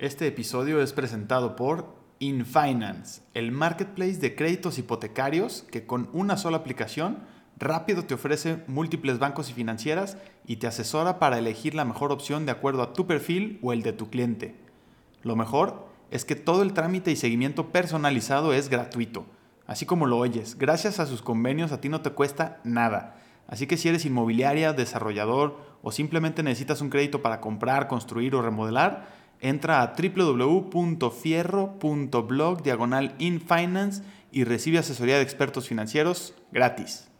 Este episodio es presentado por InFinance, el marketplace de créditos hipotecarios que con una sola aplicación rápido te ofrece múltiples bancos y financieras y te asesora para elegir la mejor opción de acuerdo a tu perfil o el de tu cliente. Lo mejor es que todo el trámite y seguimiento personalizado es gratuito. Así como lo oyes, gracias a sus convenios a ti no te cuesta nada. Así que si eres inmobiliaria, desarrollador o simplemente necesitas un crédito para comprar, construir o remodelar, entra a www.fierro.blog diagonal infinance y recibe asesoría de expertos financieros gratis.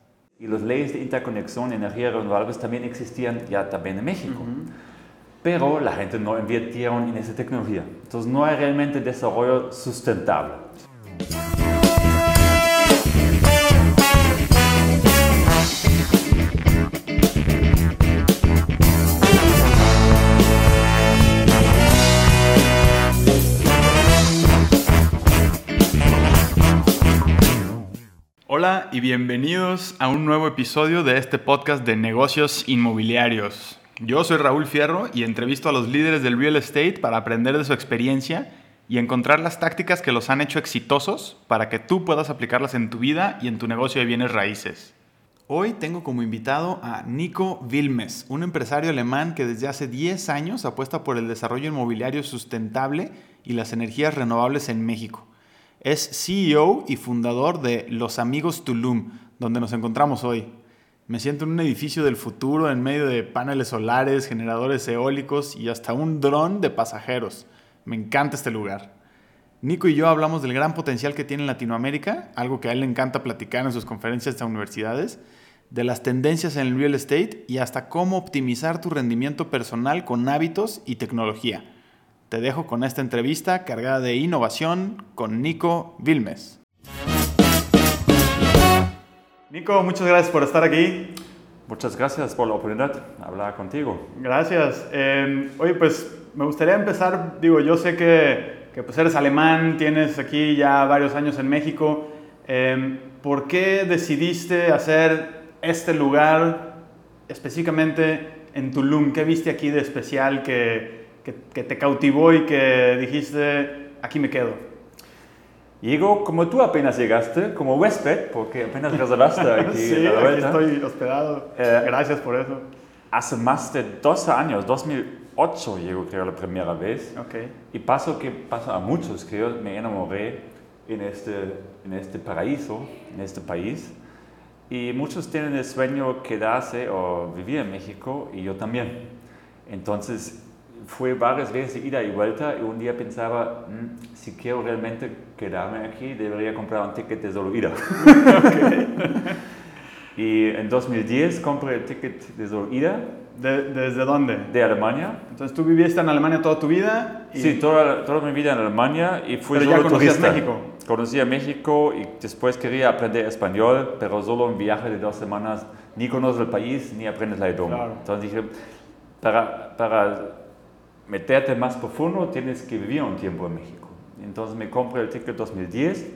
Y las leyes de interconexión de energías renovables también existían ya también en México. Pero la gente no invirtieron en esa tecnología. Entonces no hay realmente desarrollo sustentable. Y bienvenidos a un nuevo episodio de este podcast de negocios inmobiliarios. Yo soy Raúl Fierro y entrevisto a los líderes del real estate para aprender de su experiencia y encontrar las tácticas que los han hecho exitosos para que tú puedas aplicarlas en tu vida y en tu negocio de bienes raíces. Hoy tengo como invitado a Nico Wilmes, un empresario alemán que desde hace 10 años apuesta por el desarrollo inmobiliario sustentable y las energías renovables en México. Es CEO y fundador de Los Amigos Tulum, donde nos encontramos hoy. Me siento en un edificio del futuro en medio de paneles solares, generadores eólicos y hasta un dron de pasajeros. Me encanta este lugar. Nico y yo hablamos del gran potencial que tiene Latinoamérica, algo que a él le encanta platicar en sus conferencias de universidades, de las tendencias en el real estate y hasta cómo optimizar tu rendimiento personal con hábitos y tecnología. Te dejo con esta entrevista cargada de innovación con Nico Vilmes. Nico, muchas gracias por estar aquí. Muchas gracias por la oportunidad de hablar contigo. Gracias. Eh, oye, pues me gustaría empezar, digo, yo sé que, que pues eres alemán, tienes aquí ya varios años en México. Eh, ¿Por qué decidiste hacer este lugar específicamente en Tulum? ¿Qué viste aquí de especial que, que, que te cautivó y que dijiste, aquí me quedo? Llego como tú apenas llegaste, como huésped, porque apenas reservaste aquí sí, la aquí estoy hospedado. Eh, Gracias por eso. Hace más de 12 años, 2008 llego creo la primera vez. Ok. Y paso que pasa a muchos, que yo me enamoré en este, en este paraíso, en este país. Y muchos tienen el sueño quedarse o vivir en México y yo también. Entonces fue varias veces ida y vuelta y un día pensaba, "Mm, si quiero realmente quedarme aquí, debería comprar un ticket de solo ida. y en 2010 compré el ticket de solo ida ¿De- ¿Desde dónde? de Alemania. Entonces tú viviste en Alemania toda tu vida. Y Sí, toda, toda mi vida en Alemania y fui Pero ya solo conocías turista. México. Conocí a México y después quería aprender español, pero solo un viaje de dos semanas ni conoces el país ni aprendes la idioma. Claro. Entonces dije, para, para meterte más profundo tienes que vivir un tiempo en México. Entonces me compré el ticket 2010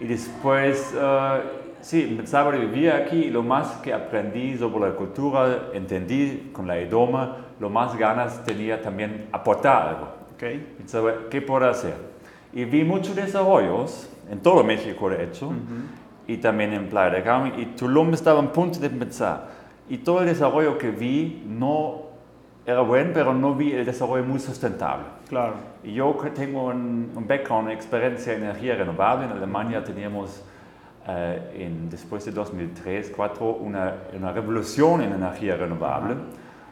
y después, eh, sí, pensaba vivir aquí y lo más que aprendí sobre la cultura, entendí con la idioma, lo más ganas tenía también aportar algo. Ok. Pensaba, ¿qué puedo hacer? Y vi muchos desarrollos, en todo México de hecho, y también en Playa del Carmen, y Tulum estaba en punto de empezar. Y todo el desarrollo que vi no era bueno, pero no vi el desarrollo muy sustentable. Claro. Yo tengo un, un background, una experiencia en energía renovable. En Alemania teníamos, eh, en, después de 2003-2004, una, una revolución en energía renovable.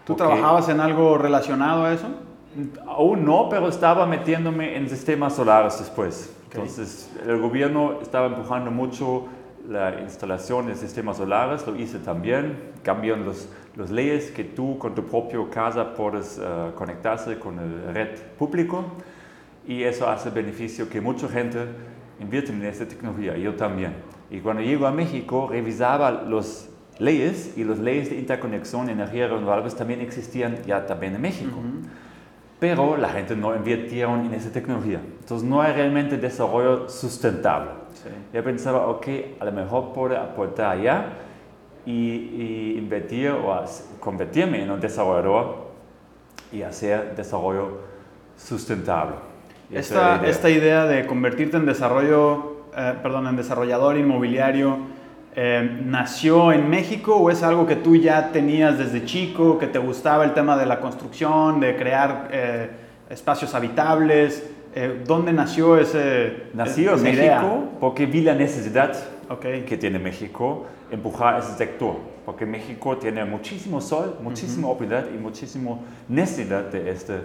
¿Tú Porque- trabajabas en algo relacionado a eso? Aún no, pero estaba metiéndome en sistemas solares después. Entonces, el gobierno estaba empujando mucho la instalación de sistemas solares, lo hice también. Cambian los, las leyes que tú con tu propia casa puedes eh, conectarse con el red público y eso hace beneficio que mucha gente invierte en esta tecnología, yo también. Y cuando llego a México, revisaba las leyes y las leyes de interconexión de energías renovables también existían ya también en México pero la gente no invirtieron en esa tecnología. Entonces no hay realmente desarrollo sustentable. Sí. Yo pensaba, ok, a lo mejor puedo aportar allá y, y invertir o convertirme en un desarrollador y hacer desarrollo sustentable. Esta, idea. esta idea de convertirte en desarrollo, eh, perdón, en desarrollador inmobiliario, eh, ¿nació en México o es algo que tú ya tenías desde chico, que te gustaba el tema de la construcción, de crear eh, espacios habitables? ¿Dónde nació ese Nació en México porque vi la necesidad que tiene México empujar ese sector, porque México tiene muchísimo sol, muchísima oportunidad y muchísima necesidad de esta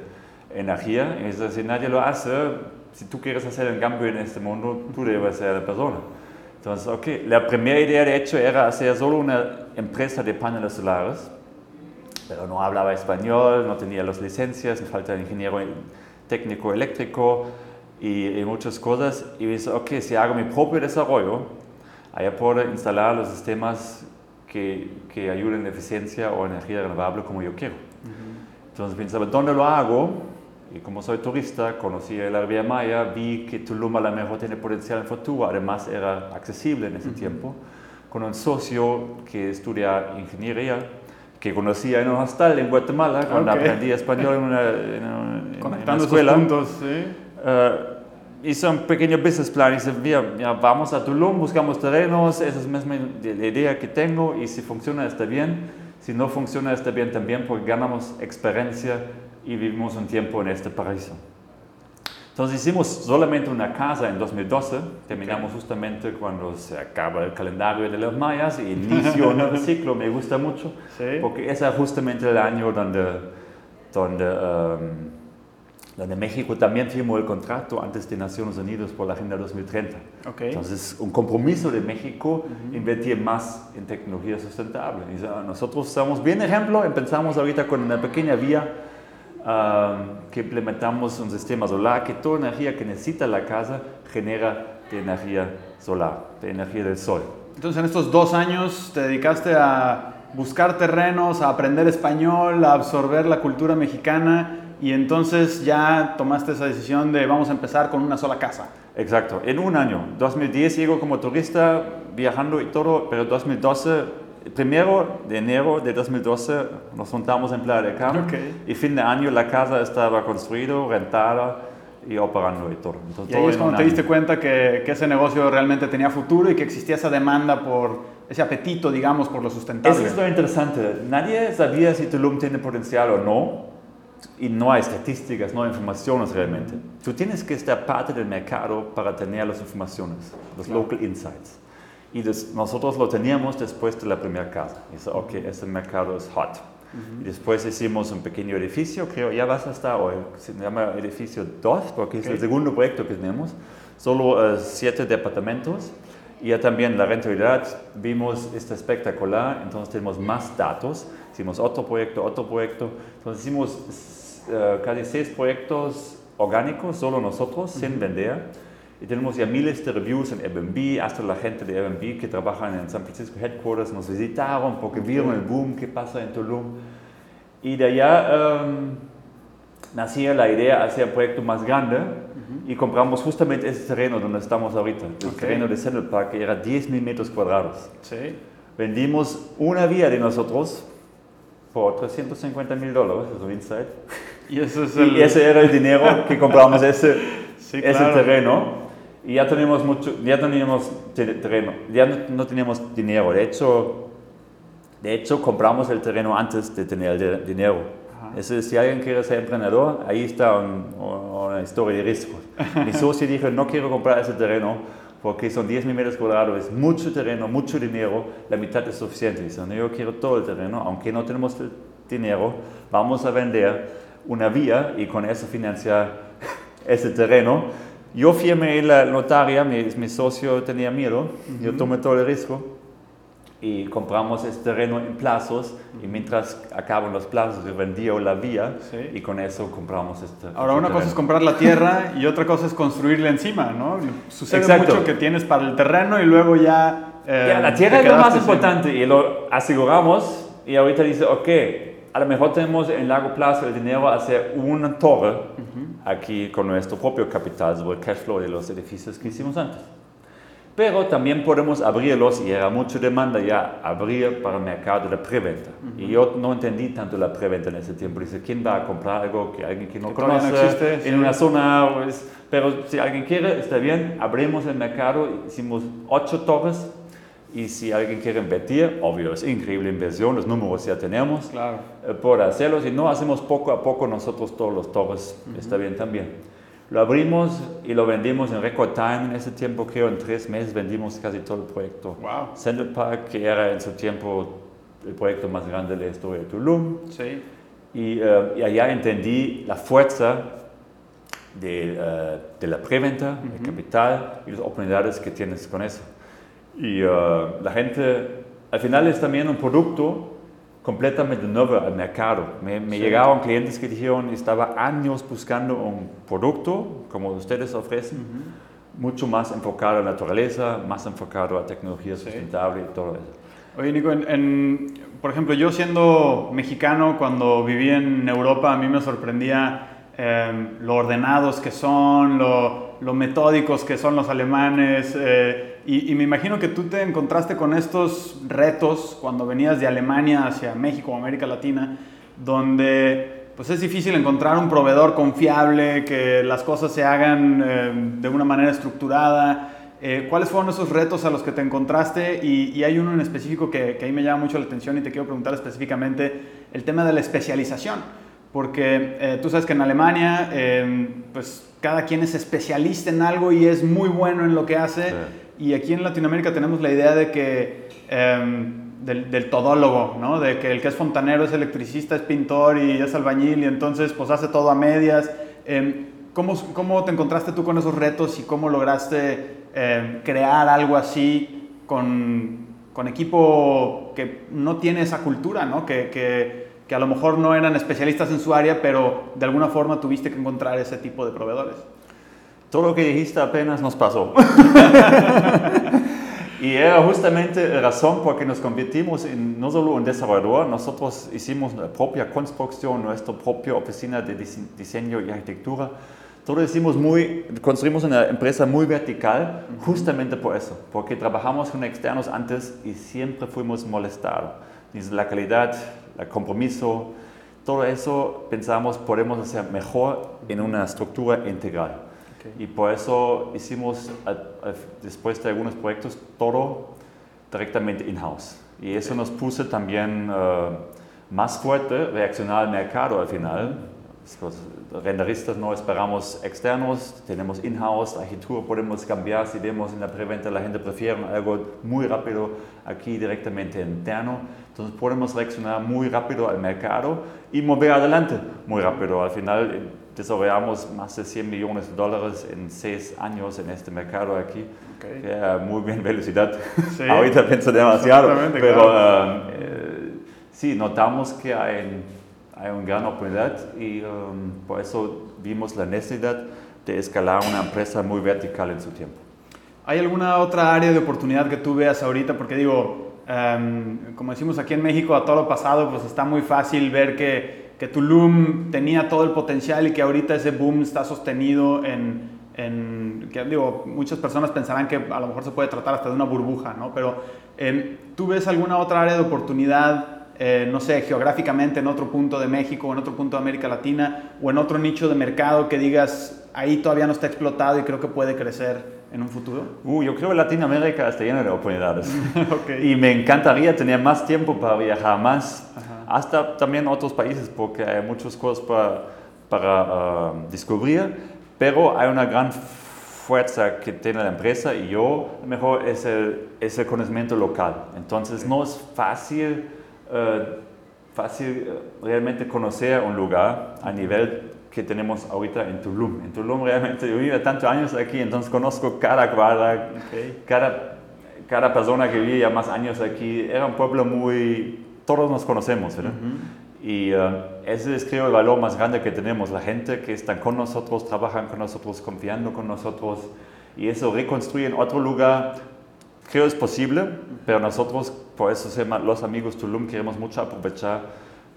energía. Es decir, si nadie lo hace, si tú quieres hacer un cambio en este mundo, tú debes ser la persona. Entonces, ok, la primera idea de hecho era hacer solo una empresa de paneles solares, pero no hablaba español, no tenía las licencias, me falta ingeniero técnico eléctrico y, muchas cosas. Y dije, ok, si hago mi propio desarrollo, allá puedo instalar los sistemas que, que ayuden en eficiencia o energía renovable como yo quiero. Entonces pensaba, ¿dónde lo hago? Y como soy turista, conocí la Riviera Maya, vi que Tulum a lo mejor tiene potencial en futuro, además era accesible en ese tiempo, con un socio que estudia ingeniería, que conocía en un hostal en Guatemala, cuando aprendí español en una, en Conectando escuela. puntos, ¿sí? Uh, hizo un pequeño business plan. Y dice, mira, vamos a Tulum, buscamos terrenos, esa es la idea que tengo. Y si funciona está bien, si no funciona está bien también porque ganamos experiencia y vivimos un tiempo en este paraíso. Entonces hicimos solamente una casa en 2012, terminamos justamente cuando se acaba el calendario de los mayas y inicio un nuevo ciclo, me gusta mucho, porque ese es justamente el año donde, donde, um, donde México también firmó el contrato antes de Naciones Unidas por la Agenda 2030. Entonces, un compromiso de México invertir más en tecnología sustentable. Y nosotros somos bien ejemplo, empezamos ahorita con una pequeña vía que implementamos un sistema solar que toda energía que necesita la casa genera de energía solar, de energía del sol. Entonces en estos dos años te dedicaste a buscar terrenos, a aprender español, a absorber la cultura mexicana y entonces ya tomaste esa decisión de vamos a empezar con una sola casa. Exacto, en un año. 2010 llego como turista viajando y todo, pero 2012 primero de enero de 2012 nos juntamos en Playa de Carmen y fin de año la casa estaba construida, rentada y operando y todo. y ahí es cuando te diste cuenta que, que, ese negocio realmente tenía futuro y que existía esa demanda por ese apetito, digamos, por lo sustentable. Eso es lo interesante. Nadie sabía si Tulum tiene potencial o no. Y no hay estadísticas, no hay informaciones realmente. Tú tienes que estar parte del mercado para tener las informaciones, los local insights. Y nosotros lo teníamos después de la primera casa. Dice, ok, este mercado es hot. Y después hicimos un pequeño edificio, creo, ya vas hasta hoy, se llama edificio 2, porque es el segundo proyecto que tenemos. Solo uh, siete departamentos. Y ya también la rentabilidad, vimos, está espectacular, entonces tenemos más datos. Hicimos otro proyecto, otro proyecto. Entonces hicimos uh, casi seis proyectos orgánicos, solo nosotros, sin vender y tenemos ya miles de reviews en Airbnb, hasta la gente de Airbnb que trabajan en San Francisco Headquarters nos visitaron porque vieron el boom que pasa en Tulum. Y de allá um, nacía la idea de hacer un proyecto más grande y compramos justamente ese terreno donde estamos ahorita, el terreno de Central Park, que era 10.000 metros cuadrados. Sí. Vendimos una vía de nosotros por 350 mil dólares, eso inside. Y, eso es y ese era el dinero que compramos ese, ese terreno y ya teníamos mucho, ya teníamos terreno, ya no, teníamos dinero. De hecho, de hecho, compramos el terreno antes de tener el dinero. Eso, si alguien quiere ser emprendedor, ahí está una historia de riesgos. Mi socio dijo, no quiero comprar ese terreno porque son 10 mil metros cuadrados, es mucho terreno, mucho dinero, la mitad es suficiente. Dice, no, yo quiero todo el terreno, aunque no tenemos dinero, vamos a vender una vía y con eso financiar ese terreno. Yo firmé la notaria, mi, mi socio tenía miedo, yo tomé todo el riesgo y compramos este terreno en plazos y mientras acaban los plazos yo vendía la vía y con eso compramos este Ahora una cosa es comprar la tierra y otra cosa es construirla encima, ¿no? Sucede mucho que tienes para el terreno y luego ya... Eh, la tierra es lo más importante y lo aseguramos y ahorita dice, ok, a lo mejor tenemos en largo plazo el dinero a hacer una torre aquí con nuestro propio capital sobre el cash flow de los edificios que hicimos antes. Pero también podemos abrirlos, y era mucha demanda ya, abrir para el mercado de preventa. Y yo no entendí tanto la preventa en ese tiempo. Dice, ¿quién va a comprar algo que alguien que no conoce existe, en una zona? Pues, pero si alguien quiere, está bien, abrimos el mercado, hicimos ocho torres. Y si alguien quiere invertir, obvio, es increíble inversión, los números ya tenemos claro. eh, por hacerlo. Si no, hacemos poco a poco nosotros todos los torres, está bien también. Lo abrimos y lo vendimos en record time. En ese tiempo, creo, en tres meses vendimos casi todo el proyecto. Wow. Center Park, que era en su tiempo el proyecto más grande de la historia de Tulum. Sí. Y, eh, y allá entendí la fuerza de, eh, de la preventa, el capital y las oportunidades que tienes con eso. Y eh, la gente, al final es también un producto completamente nuevo al mercado. Me, me Sí. llegaron clientes que dijeron, estaba años buscando un producto como ustedes ofrecen, mucho más enfocado a la naturaleza, más enfocado a tecnología sustentable y todo eso. Oye, Nico, en, en- por ejemplo, yo siendo mexicano, cuando viví en Europa, a mí me sorprendía eh, lo ordenados que son, lo, lo metódicos que son los alemanes. eh, y, y me imagino que tú te encontraste con estos retos cuando venías de Alemania hacia México o América Latina, donde pues es difícil encontrar un proveedor confiable, que las cosas se hagan eh, de una manera estructurada. Eh, ¿Cuáles fueron esos retos a los que te encontraste? Y, y hay uno en específico que, que ahí me llama mucho la atención y te quiero preguntar específicamente el tema de la especialización. Porque eh, tú sabes que en Alemania, eh, pues cada quien es especialista en algo y es muy bueno en lo que hace. Sí. Y aquí en Latinoamérica tenemos la idea de que eh, del, del todólogo, ¿no? De que el que es fontanero es electricista, es pintor y es albañil y entonces pues hace todo a medias. Eh, ¿cómo, ¿Cómo te encontraste tú con esos retos y cómo lograste eh, crear algo así con, con equipo que no tiene esa cultura, ¿no? Que, que, que a lo mejor no eran especialistas en su área, pero de alguna forma tuviste que encontrar ese tipo de proveedores. Todo lo que dijiste apenas nos pasó. y era justamente la razón por que nos convertimos en no solo un desarrollador, nosotros hicimos nuestra propia construcción, nuestra propia oficina de dise- diseño y arquitectura. Todo hicimos muy, construimos una empresa muy vertical, justamente por eso, porque trabajamos con externos antes y siempre fuimos molestados. La calidad, el compromiso, todo eso pensamos podemos hacer mejor en una estructura integral. Y por eso hicimos, después de algunos proyectos, todo directamente in-house. Y eso nos puso también eh, más fuerte reaccionar al mercado al final. Los renderistas no esperamos externos, tenemos in-house, arquitectura podemos cambiar si vemos en la preventa la gente prefiere algo muy rápido aquí directamente interno. Entonces podemos reaccionar muy rápido al mercado y mover adelante muy rápido. Al final desarrollamos más de 100 millones de dólares en seis años en este mercado aquí. Ok. Que era muy bien velocidad. Sí. Ahorita pienso demasiado, pero claro. eh, sí, notamos que hay, hay una gran oportunidad y um, por eso vimos la necesidad de escalar una empresa muy vertical en su tiempo. ¿Hay alguna otra área de oportunidad que tú veas ahorita? Porque digo, em, como decimos aquí en México, a todo lo pasado, pues está muy fácil ver que, que Tulum tenía todo el potencial y que ahorita ese boom está sostenido en, digo, muchas personas pensarán que a lo mejor se puede tratar hasta de una burbuja, ¿no? Pero em, ¿tú ves alguna otra área de oportunidad, eh, no sé, geográficamente en otro punto de México, en otro punto de América Latina, o en otro nicho de mercado que digas, ahí todavía no está explotado y creo que puede crecer en un futuro? Uh, yo creo que Latinoamérica está llena de oportunidades. Ok. Y me encantaría tener más tiempo para viajar más, Ajá. hasta también otros países, porque hay muchas cosas para, para ah, descubrir, pero hay una gran fuerza que tiene la empresa y yo, lo mejor es el, es el conocimiento local. Entonces no es fácil, eh, fácil eh, realmente conocer un lugar a nivel que tenemos ahorita en Tulum. En Tulum realmente yo vivo tantos años aquí, entonces conozco cada cuadra, Ok. cada, cada persona que vive ya más años aquí, era un pueblo muy, todos nos conocemos, ¿verdad? Y eh, ese es creo el valor más grande que tenemos, la gente que están con nosotros, trabajan con nosotros, confiando con nosotros, y eso reconstruir en otro lugar, creo es posible, pero nosotros, por eso se llama Los Amigos Tulum, queremos mucho aprovechar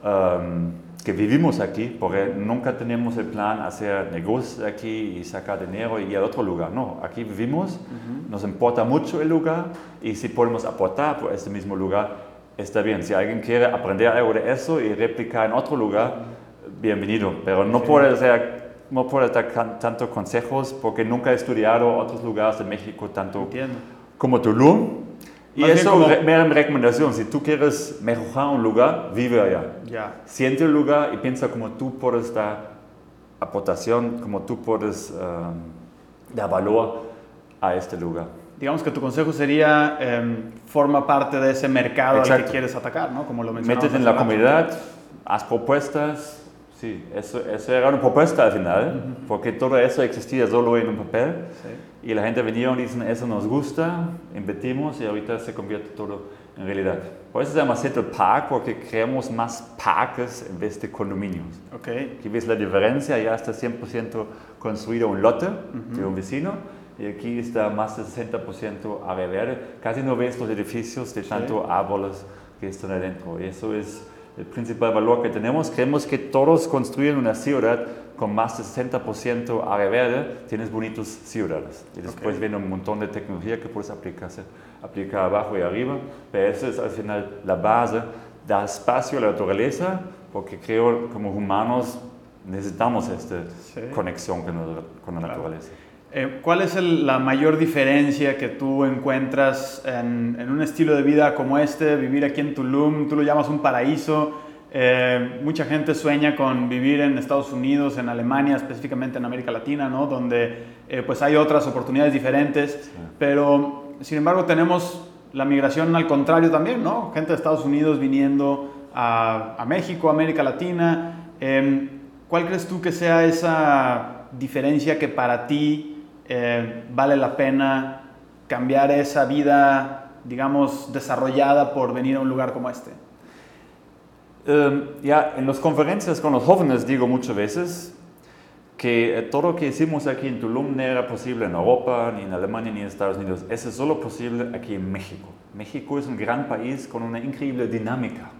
um, que vivimos aquí, porque nunca tenemos el plan hacer negocios aquí y sacar dinero y ir a otro lugar. No, aquí vivimos, nos importa mucho el lugar y si podemos aportar por este mismo lugar, está bien. Si alguien quiere aprender algo de eso y replicar en otro lugar, bienvenido. Pero no puede ser no puedo dar tantos consejos porque nunca he estudiado otros lugares de México tanto Entiendo. como Tulum. Y Más eso como- es mi recomendación. Si tú quieres mejorar un lugar, vive allá. Ya. Siente el lugar y piensa cómo tú puedes dar aportación, cómo tú puedes um, dar valor a este lugar. Digamos que tu consejo sería, em, forma parte de ese mercado al que Exacto. quieres atacar, ¿no? Como lo mencionamos. Métete en la rato. comunidad, haz propuestas. Sí, eso, eso era una propuesta al final, porque todo eso existía solo en un papel. Sí. Y la gente venía y dicen, eso nos gusta, invertimos y ahorita se convierte todo en realidad. Por eso se llama Central Park, porque creamos más parques en vez de condominios. Ok. Aquí ves la diferencia, ya está 100% construido un lote de un vecino y aquí está más del 60% área verde. Casi no ves los edificios de tanto árboles que están adentro. Eso es el principal valor que tenemos. Creemos que todos construyen una ciudad con más del 60% área verde, tienes bonitas ciudades. Y después Ok. viene un montón de tecnología que puedes aplicarse, aplicar abajo y arriba. Pero eso es al final la base, dar espacio a la naturaleza, porque creo como humanos necesitamos esta Sí. conexión con la, con la Claro. naturaleza. Eh, ¿Cuál es el- la mayor diferencia que tú encuentras en, en un estilo de vida como este, vivir aquí en Tulum? Tú lo llamas un paraíso. Eh, mucha gente sueña con vivir en Estados Unidos, en Alemania, específicamente en América Latina, ¿no? Donde eh, pues hay otras oportunidades diferentes. Pero, sin embargo, tenemos la migración al contrario también, ¿no? Gente de Estados Unidos viniendo a, a México, América Latina. Em, ¿Cuál crees tú que sea esa diferencia que para ti eh, vale la pena cambiar esa vida, digamos, desarrollada por venir a un lugar como este? Um, ya, en las conferencias con los jóvenes digo muchas veces que eh, todo lo que hicimos aquí en Tulum no era posible en Europa, ni en Alemania, ni en Estados Unidos. Eso es solo posible aquí en México. México es un gran país con una increíble dinámica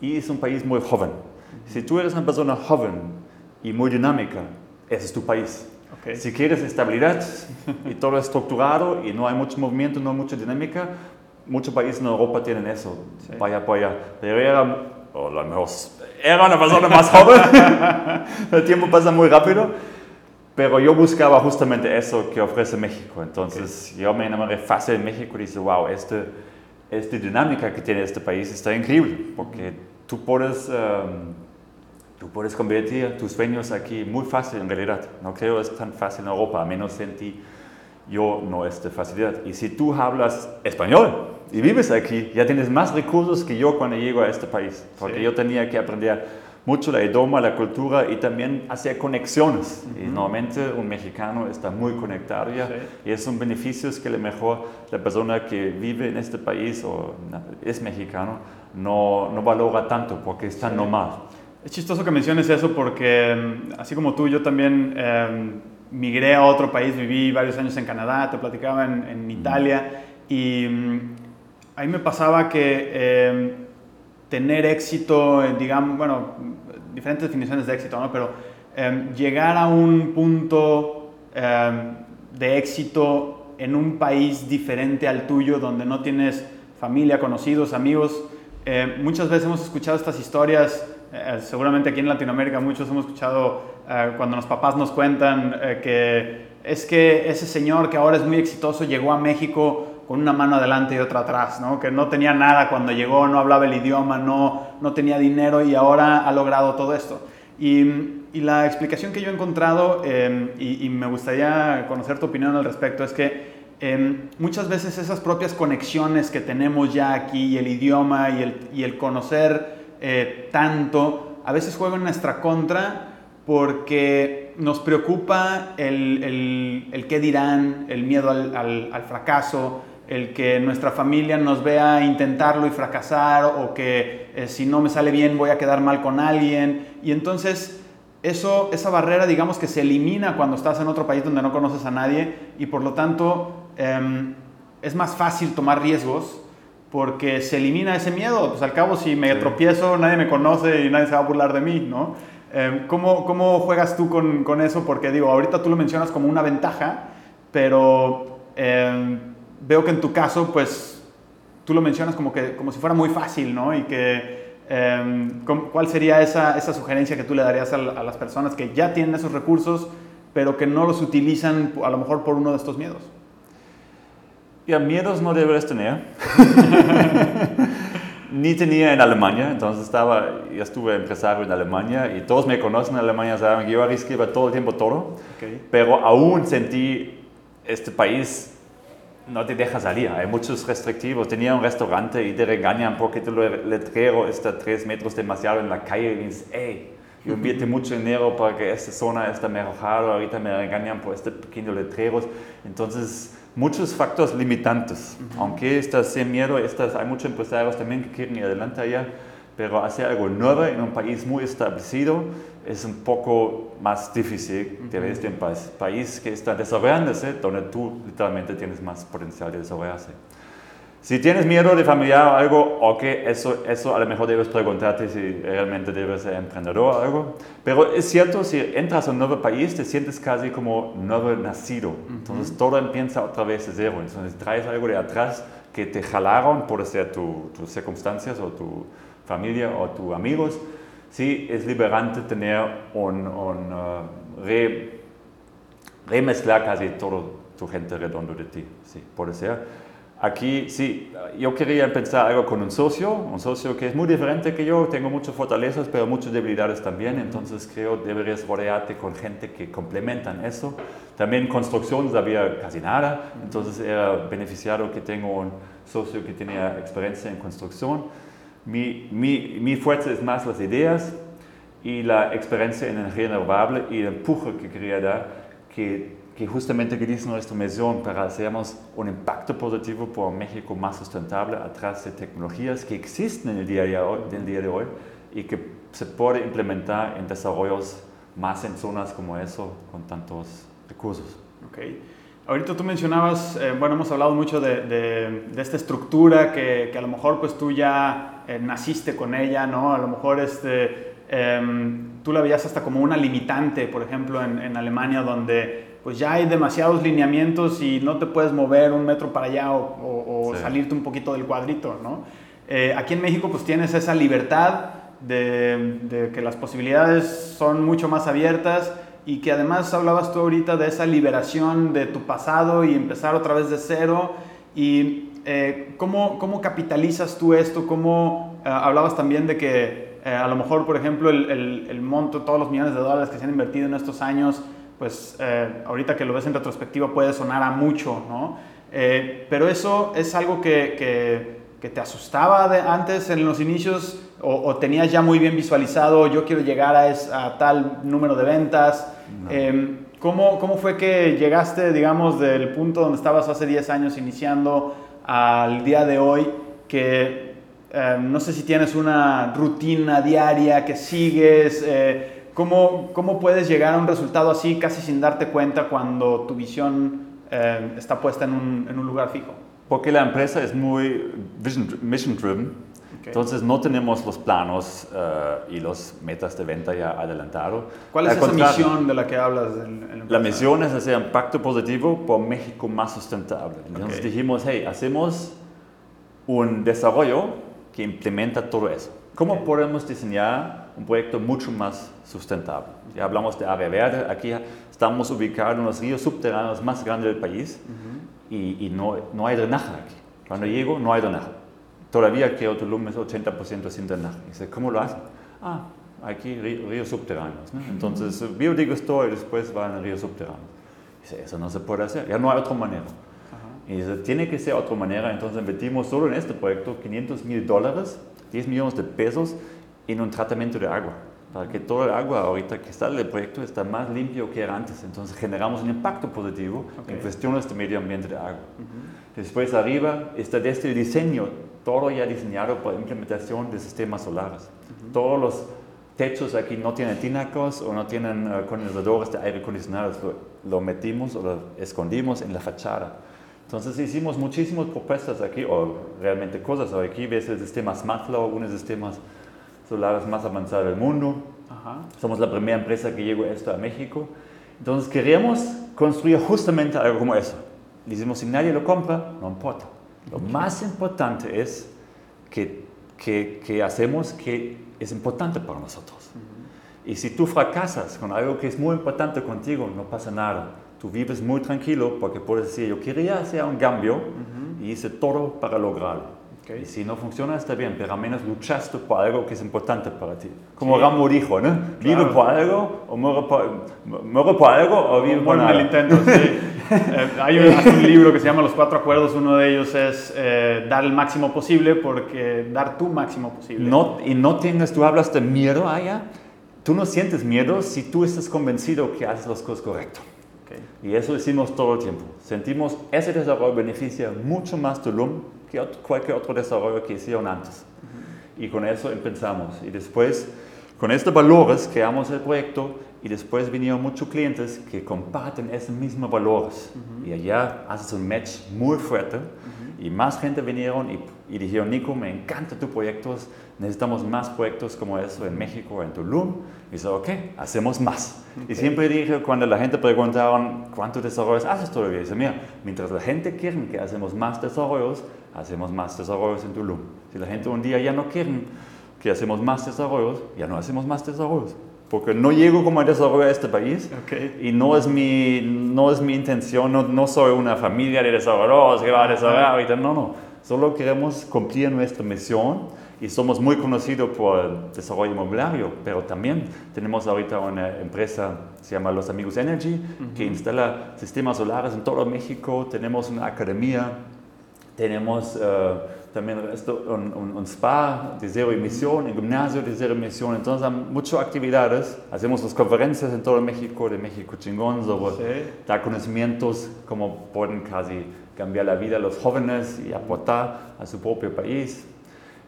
y es un país muy joven. Si tú eres una persona joven y muy dinámica, ese es tu país. Si quieres estabilidad y todo estructurado y no hay mucho movimiento, no hay mucha dinámica, muchos países en Europa tienen eso, Sí. allá, para allá. Pero era, o lo mejor, era una persona más joven, el tiempo pasa muy rápido, pero yo buscaba justamente eso que ofrece México. Entonces yo me enamoré fácil de México y dije, wow, este, esta dinámica que tiene este país está increíble, porque tú puedes... em, Tú puedes convertir tus sueños aquí muy fácil en realidad. No creo que es tan fácil en Europa, a menos en ti yo no es de facilidad. Y si tú hablas español y vives aquí, ya tienes más recursos que yo cuando llego a este país. Porque Sí. yo tenía que aprender mucho el idioma, la cultura y también hacer conexiones. Y normalmente un mexicano está muy conectado ya. Sí. Y es un beneficio que a lo mejor la persona que vive en este país o es mexicano no, no valora tanto porque es tan Sí. normal. Es chistoso que menciones eso porque, mm, así como tú, yo también em, migré a otro país, viví varios años en Canadá, te platicaba en, en Italia, y mm, ahí me pasaba que em, tener éxito, eh, digamos, bueno, diferentes definiciones de éxito, ¿no? Pero em, llegar a un punto de éxito en un país diferente al tuyo, donde no tienes familia, conocidos, amigos, eh, muchas veces hemos escuchado estas historias, eh, seguramente aquí en Latinoamérica muchos hemos escuchado eh, cuando los papás nos cuentan eh, que es que ese señor que ahora es muy exitoso llegó a México con una mano adelante y otra atrás, ¿no? que no tenía nada cuando llegó, no hablaba el idioma, no, no tenía dinero y ahora ha logrado todo esto. Y, la explicación que yo he encontrado, eh, y, y me gustaría conocer tu opinión al respecto, es que eh, muchas veces esas propias conexiones que tenemos ya aquí, y el idioma y el conocer eh, tanto, a veces juegan en nuestra contra porque nos preocupa el, el, el qué dirán, el miedo al, al, al fracaso, el que nuestra familia nos vea intentarlo y fracasar o que eh, si no me sale bien voy a quedar mal con alguien. Y entonces eso, esa barrera digamos que se elimina cuando estás en otro país donde no conoces a nadie y por lo tanto em, es más fácil tomar riesgos porque se elimina ese miedo. Pues al cabo, si me tropiezo, nadie me conoce y nadie se va a burlar de mí, ¿no? Em, ¿cómo, ¿cómo, juegas tú con, con, eso? Porque digo, ahorita tú lo mencionas como una ventaja, pero em, veo que en tu caso, pues tú lo mencionas como, que, como si fuera muy fácil, ¿no? Y que, em, ¿cuál sería esa, esa, sugerencia que tú le darías a, a, las personas que ya tienen esos recursos, pero que no los utilizan a lo mejor por uno de estos miedos? Ya, miedos no deberías tener. Ni tenía en Alemania, entonces estaba, ya estuve empresario en Alemania y todos me conocen en Alemania, saben que yo arriesgaba todo el tiempo todo, pero aún sentí este país no te deja salir, hay muchos restrictivos. Tenía un restaurante y te regañan porque tu letrero está tres metros demasiado en la calle y dices, hey, yo invierte mucho dinero para que esta zona esté mejorada, ahorita me regañan por este pequeño letrero. Entonces, muchos factores limitantes. Aunque estás sin miedo, estás, hay muchos empresarios también que quieren ir adelante allá, pero hacer algo nuevo en un país muy establecido es un poco más difícil de ver en un país que está desarrollándose, donde tú literalmente tienes más potencial de desarrollarse. Si tienes miedo de familiar o algo, ok, eso, eso a lo mejor debes preguntarte si realmente debes ser emprendedor o algo. Pero es cierto, si entras a un nuevo país, te sientes casi como nuevo nacido. Entonces todo empieza otra vez de cero. Entonces traes algo de atrás que te jalaron, puede ser tus circunstancias o tu familia o tus amigos. Sí, es liberante tener un, un uh, re, remezclar casi todo tu gente redondo de ti. Sí, puede ser. Aquí sí, yo quería pensar algo con un socio, un socio que es muy diferente que yo, tengo muchas fortalezas, pero muchas debilidades también, entonces creo deberías rodearte con gente que complementan eso. También construcción había casi nada, entonces era beneficiado que tengo un socio que tenía experiencia en construcción. Mi, mi, mi fuerza es más las ideas y la experiencia en energía renovable y el empuje que quería dar, que que justamente que dice nuestra misión para hacer un impacto positivo por un México más sustentable a través de tecnologías que existen en el día de hoy, día de hoy y que se puede implementar en desarrollos más en zonas como eso con tantos recursos. Okay. Ahorita tú mencionabas, eh, bueno, hemos hablado mucho de, de, esta estructura que, que, a lo mejor pues tú ya eh, naciste con ella, ¿no? A lo mejor este, em, tú la veías hasta como una limitante, por ejemplo, en, en Alemania, donde pues ya hay demasiados lineamientos y no te puedes mover un metro para allá o, salirte un poquito del cuadrito, ¿no? Eh, aquí en México pues tienes esa libertad de, que las posibilidades son mucho más abiertas y que además hablabas tú ahorita de esa liberación de tu pasado y empezar otra vez de cero y eh, ¿cómo, ¿cómo, capitalizas tú esto? ¿Cómo eh, hablabas también de que a lo mejor, por ejemplo, el, el, el monto, todos los millones de dólares que se han invertido en estos años, pues eh, ahorita que lo ves en retrospectiva puede sonar a mucho, ¿no? Eh, pero eso es algo que, que, te asustaba de antes en los inicios o, tenías ya muy bien visualizado, yo quiero llegar a, tal número de ventas. Em, ¿cómo, ¿Cómo fue que llegaste, digamos, del punto donde estabas hace 10 años iniciando al día de hoy que em, no sé si tienes una rutina diaria que sigues, eh, ¿Cómo, ¿Cómo puedes llegar a un resultado así casi sin darte cuenta cuando tu visión eh, está puesta en un, en un, lugar fijo? Porque la empresa es muy mission driven. Entonces no tenemos los planos uh, y los metas de venta ya adelantados. ¿Cuál es esa misión de la que hablas? En, la misión es hacer un pacto positivo por México más sustentable. Entonces dijimos, hey, hacemos un desarrollo que implementa todo eso. ¿Cómo podemos diseñar un proyecto mucho más sustentable. Ya hablamos de área verde, aquí estamos ubicados en los ríos subterráneos más grandes del país y, no, no, hay drenaje aquí. Cuando llego no hay drenaje. Todavía que Tulum es 80% sin drenaje. Dice, ¿cómo lo hacen? Ah, aquí ríos subterráneos. Entonces, biodigestor y después van a ríos subterráneos. Dice, eso no se puede hacer, ya no hay otra manera. Y dice, tiene que ser otra manera, entonces invertimos solo en este proyecto 500 mil dólares, 10 millones de pesos en un tratamiento de agua, para que todo el agua ahorita que sale del proyecto está más limpio que era antes. Entonces generamos un impacto positivo en cuestiones de medio ambiente de agua. Después arriba está desde el diseño, todo ya diseñado para implementación de sistemas solares. Todos los techos aquí no tienen tinacos o no tienen uh, condensadores de aire acondicionado, lo, lo, metimos o lo escondimos en la fachada. Entonces hicimos muchísimas propuestas aquí, o realmente cosas. Aquí ves el sistema SmartFlow, uno de sistemas solares más avanzados del mundo. Somos la primera empresa que llegó esto a México. Entonces queríamos construir justamente algo como eso. Decimos, si nadie lo compra, no importa. Lo más importante es que, que, que, hacemos que es importante para nosotros. Y si tú fracasas con algo que es muy importante contigo, no pasa nada. Tú vives muy tranquilo porque puedes decir, yo quería hacer un cambio y hice todo para lograrlo. Y si no funciona, está bien, pero al menos luchaste por algo que es importante para ti. Como Rambo dijo, ¿no? Vive por algo o muere por, por algo o vive por el intento, sí. Eh, hay un, un, libro que se llama Los Cuatro Acuerdos. Uno de ellos es eh, dar el máximo posible porque dar tu máximo posible. No, y no tienes, tú hablas de miedo allá. Tú no sientes miedo si tú estás convencido que haces las cosas correctas. Okay. Y eso decimos todo el tiempo. Sentimos ese desarrollo beneficia mucho más tu LUM que cualquier otro desarrollo que hicieron antes. Uh -huh. Y con eso empezamos. Y después, con estos valores, creamos el proyecto y después vinieron muchos clientes que comparten esos mismos valores. Uh -huh. Y allá haces un match muy fuerte. Uh -huh. Y más gente vinieron y, y, dijeron, Nico, me encanta tu proyecto, necesitamos más proyectos como eso en México, en Tulum. Dice, ok, hacemos más. Okay. Y siempre dije, cuando la gente preguntaban, ¿cuántos desarrollos haces todavía? Dice, mira, mientras la gente quiere que hacemos más desarrollos, hacemos más desarrollos en Tulum. Si la gente un día ya no quiere que hacemos más desarrollos, ya no hacemos más desarrollos. Porque no llego como a este país okay. y no es mi, no es mi intención, no, no soy una familia de desarrolladores que va a desarrollar ahorita, no, no. Solo queremos cumplir nuestra misión y somos muy conocidos por el desarrollo inmobiliario, pero también tenemos ahorita una empresa, se llama Los Amigos Energy, uh -huh. que instala sistemas solares en todo México, tenemos una academia, tenemos uh, también un, un, un, spa de cero emisión, un gimnasio de cero emisión, entonces hay muchas actividades, hacemos las conferencias en todo México, de México chingón, sobre sí. dar conocimientos, cómo pueden casi cambiar la vida de los jóvenes y aportar a su propio país.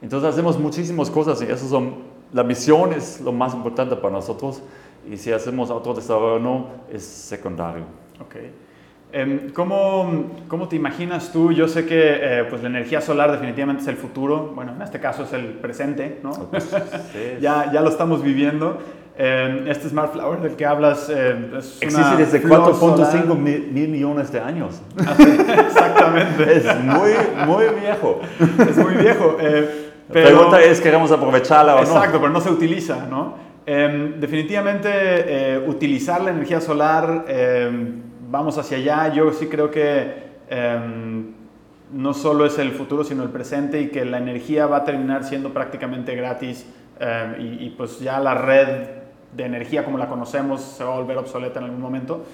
Entonces hacemos muchísimas cosas y eso son, la misión es lo más importante para nosotros y si hacemos otro desarrollo no, es secundario. Okay. ¿Cómo, ¿Cómo, te imaginas tú? Yo sé que eh, pues la energía solar definitivamente es el futuro, bueno, en este caso es el presente, ¿no? Pues, sí. ya, ya lo estamos viviendo. Eh, este Smart Flower del que hablas eh, es Existe desde 4.5 mil, mil, millones de años. Exactamente. es muy, muy viejo. Es muy viejo. Eh, la pregunta es, ¿queremos aprovecharla o exacto, no? Exacto, pero no se utiliza, ¿no? definitivamente utilizar la energía solar vamos hacia allá. Yo sí creo que eh, no solo es el futuro, sino el presente y que la energía va a terminar siendo prácticamente gratis eh, y, y, pues ya la red de energía como la conocemos se va a volver obsoleta en algún momento.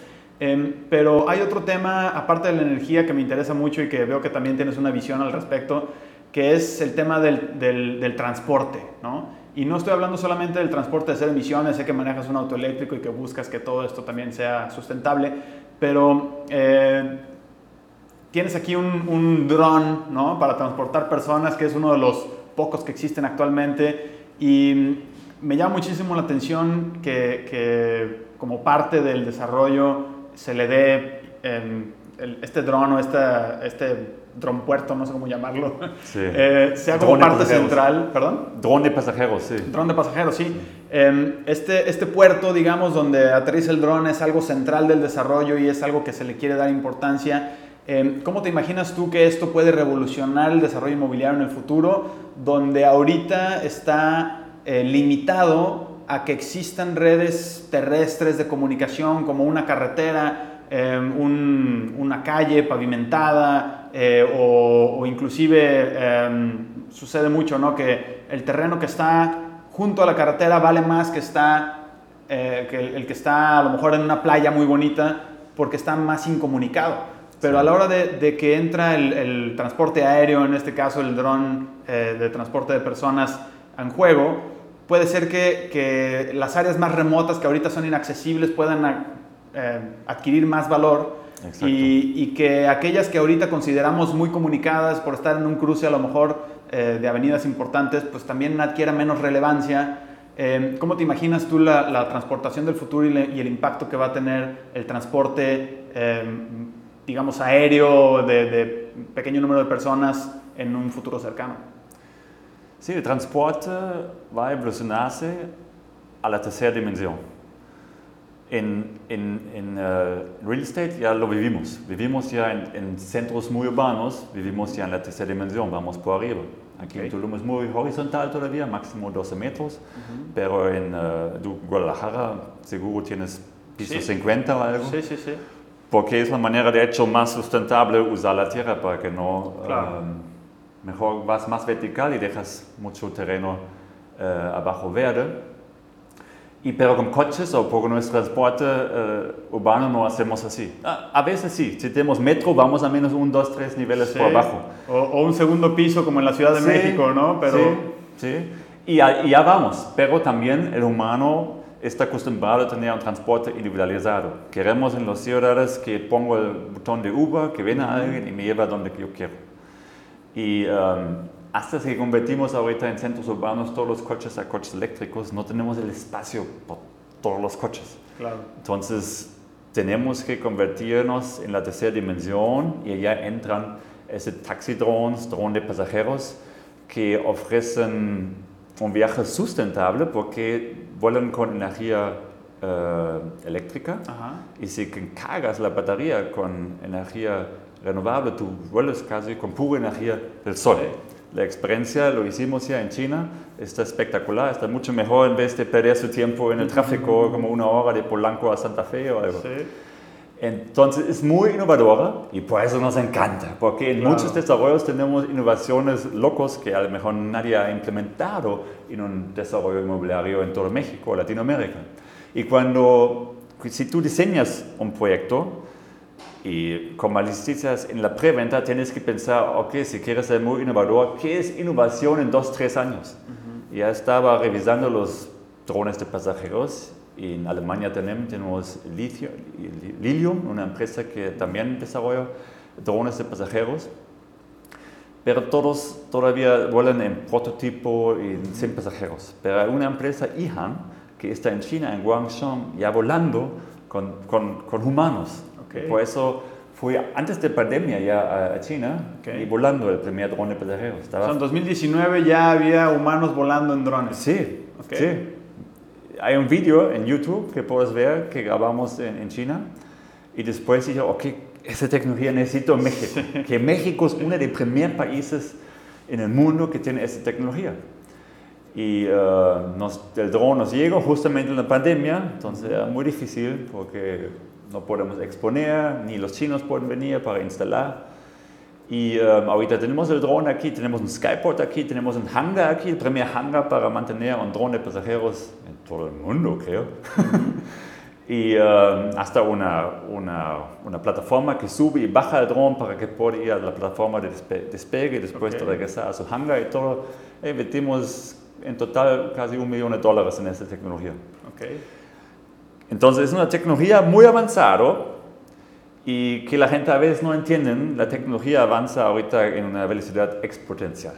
Eh, pero hay otro tema, aparte de la energía, que me interesa mucho y que veo que también tienes una visión al respecto, que es el tema del, del, del transporte, ¿no? Y no estoy hablando solamente del transporte de cero emisiones, sé que manejas un auto eléctrico y que buscas que todo esto también sea sustentable, pero eh, tienes aquí un, un dron ¿no? para transportar personas, que es uno de los pocos que existen actualmente, y me llama muchísimo la atención que, que como parte del desarrollo se le dé eh, este dron o esta, este dron puerto, no sé cómo llamarlo, Sí. eh, sea como Dron de parte central, perdón. Dron de pasajeros, sí. Dron de pasajeros, sí. Eh, este, este puerto, digamos, donde aterriza el dron es algo central del desarrollo y es algo que se le quiere dar importancia. Eh, ¿Cómo te imaginas tú que esto puede revolucionar el desarrollo inmobiliario en el futuro, donde ahorita está eh, limitado a que existan redes terrestres de comunicación como una carretera, un- una calle pavimentada eh, o, o inclusive eh, sucede mucho, ¿no? Que el terreno que está junto a la carretera vale más que está eh, el, que está a lo mejor en una playa muy bonita porque está más incomunicado. Pero a la hora de, que entra el, el transporte aéreo, en este caso el dron eh, de transporte de personas en juego, puede ser que, que las áreas más remotas que ahorita son inaccesibles puedan eh, adquirir más valor. Y, y que aquellas que ahorita consideramos muy comunicadas por estar en un cruce a lo mejor eh, de avenidas importantes, pues también adquiera menos relevancia. Eh, ¿Cómo te imaginas tú la, la transportación del futuro y, le- y el impacto que va a tener el transporte eh, digamos, aéreo de, de pequeño número de personas en un futuro cercano. Sí, el transporte va a evolucionarse a la tercera dimensión. En, en, en uh, real estate ya lo vivimos. Vivimos ya en, en, centros muy urbanos, vivimos ya en la tercera dimensión, vamos por arriba. Aquí Ok. en Tulum es muy horizontal todavía, máximo 12 metros, pero en uh, Guadalajara seguro tienes piso Sí. 50 o algo. Sí, sí, sí. Porque es la manera de hecho más sustentable usar la tierra para que no... Claro. um, mejor vas más vertical y dejas mucho terreno abajo verde. Y pero con coches o por nuestro transporte eh, urbano no hacemos así. A, a veces sí, si tenemos metro vamos a menos un, dos, tres niveles Sí. por abajo. O, o un segundo piso como en la Ciudad de Sí, México, ¿no? Pero Sí, sí. Y, ya, y ya vamos, pero también el humano está acostumbrado a tener un transporte individualizado. Queremos en las ciudades que pongo el botón de Uber, que viene alguien y me lleva donde yo quiero. Y um, hasta que convertimos ahorita en centros urbanos todos los coches a coches eléctricos, no tenemos el espacio por todos los coches. claro. Entonces, tenemos que convertirnos en la tercera dimensión y allá entran esos taxi drones, drones de pasajeros, que ofrecen un viaje sustentable porque vuelan con energía eh, eléctrica Ajá. y si cargas la batería con energía renovable, tú vuelas casi con pura energía del sol. La experiencia lo hicimos ya en China, está espectacular, está mucho mejor en vez de perder su tiempo en el tráfico como una hora de Polanco a Santa Fe o algo. Sí. Entonces es muy innovadora y por eso nos encanta, porque en Claro. muchos desarrollos tenemos innovaciones locos que a lo mejor nadie ha implementado en un desarrollo inmobiliario en todo México o Latinoamérica. Y cuando, si tú diseñas un proyecto y comercializas en la preventa, tienes que pensar, ok, si quieres ser muy innovador, ¿qué es innovación en dos, tres años? Ya estaba revisando los drones de pasajeros y en Alemania tenemos Lithium, Lilium, una empresa que también desarrolla drones de pasajeros. Pero todos todavía vuelan en prototipo y sin pasajeros. Pero hay una empresa, IHAN, que está en China, en Guangzhou, ya volando con, con, con humanos. Ok. Por eso fui antes de pandemia ya a- China Ok. y volando el primer drone de pasajeros. O Estaba sea, en 2019 ya había humanos volando en drones. Sí, Ok. sí. Hay un vídeo en YouTube que puedes ver que grabamos en, en China y después dije, ok, esa tecnología necesito en México. Que México es uno de los primeros países en el mundo que tiene esa tecnología. Y eh, nos- el drone nos llegó justamente en la pandemia, entonces era muy difícil porque no podemos exponer, ni los chinos pueden venir para instalar. Y eh, ahorita tenemos el drone aquí, tenemos un skyport aquí, tenemos un hangar aquí, el primer hangar para mantener un drone de pasajeros en todo el mundo, creo. y eh, hasta una, una, una plataforma que sube y baja el drone para que pueda ir a la plataforma de despe- despegue y después Ok. de regresar a su hangar y todo. Invertimos en total casi un millón de dólares en esta tecnología. Ok. Entonces es una tecnología muy avanzada y que la gente a veces no entiende. La tecnología avanza ahorita en una velocidad exponencial.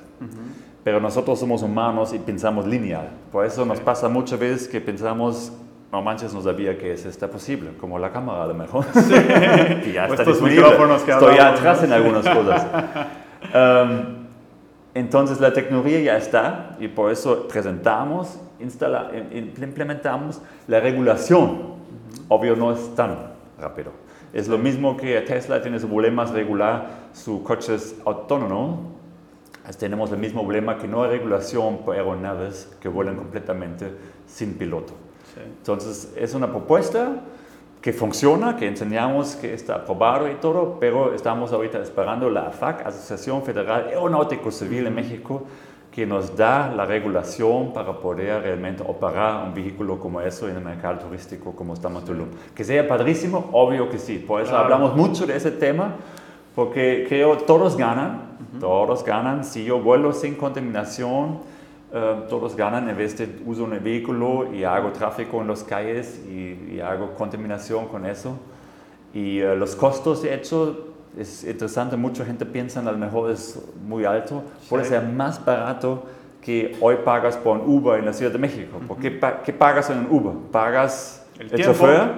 Pero nosotros somos humanos y pensamos lineal. Por eso nos pasa muchas veces que pensamos, no manches, no sabía que eso está posible, como la cámara a lo mejor. que ya O está estos disponible. micrófonos que Estoy hablamos, atrás ¿no? en algunas cosas. Um, entonces la tecnología ya está y por eso presentamos, instala- im- implementamos la regulación. Obvio no es tan rápido. Es lo mismo que Tesla tiene su problema regular sus coches autónomos. Tenemos el mismo problema que no hay regulación por aeronaves que vuelan completamente sin piloto. Sí. Entonces es una propuesta que funciona, que enseñamos que está aprobado y todo, pero estamos ahorita esperando la AFAC, Asociación Federal Aeronáutico Civil en México, que nos da la regulación para poder realmente operar un vehículo como eso en el mercado turístico como estamos en Tulum. Que sea padrísimo, obvio que sí. Por eso Claro. hablamos mucho de ese tema, porque creo todos ganan, todos ganan. Si yo vuelo sin contaminación, todos ganan en vez de uso un vehículo y hago tráfico en las calles y, y hago contaminación con eso. Y eh, los costos, de hecho, es interesante, mucha gente piensa a lo mejor es muy alto, puede Sí. ser más barato que hoy pagas por un Uber en la Ciudad de México. ¿Por qué, pa- qué pagas en un Uber? Pagas El el, chofer,